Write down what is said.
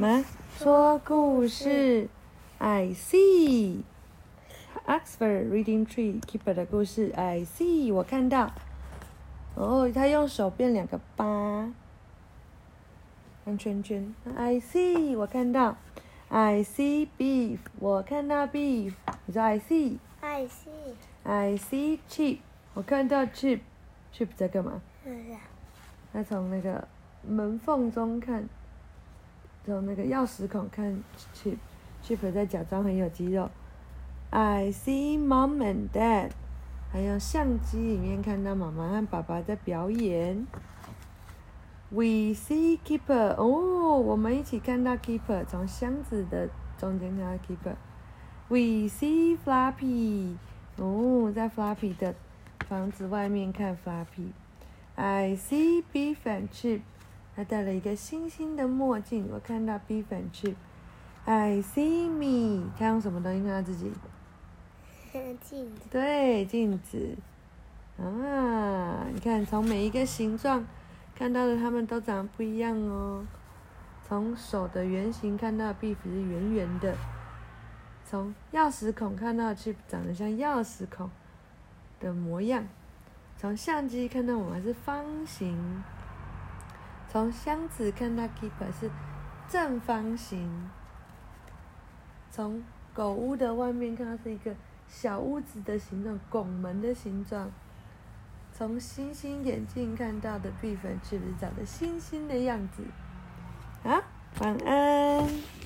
妈说故事。I see Oxford Reading Tree Keeper 的故事。I see 我看到。哦，他用手变两个八，圆圈圈。I see 我看到。I see beef 我看到 beef。你说 I see。I see，I see sheep 我看到 sheep。sheep 在干嘛？他从那个门缝中看，从那个钥匙孔看 Chip，Chip 在假装很有肌肉。I see mom and dad，还有相机里面看到妈妈和爸爸在表演。We see keeper，哦，我们一起看到 keeper，从箱子的中间看到 keeper。We see Flappy，哦，在 Flappy 的房子外面看 Flappy。I see beef and chip，他戴了一个星星的墨镜，我看到 beef and chip。I see me，他用什么东西看到自己？镜子，对，镜子。啊，你看，从每一个形状看到的，它们都长得不一样哦。从手的圆形看到 beef 是圆圆的，从钥匙孔看到 chip 长得像钥匙孔的模样，从相机看到我们是方形，从箱子看到 keeper 是正方形，从狗屋的外面看到是一个小屋子的形状，拱门的形状。从星星眼镜看到的壁粉是不是长得星星的样子。啊，晚安。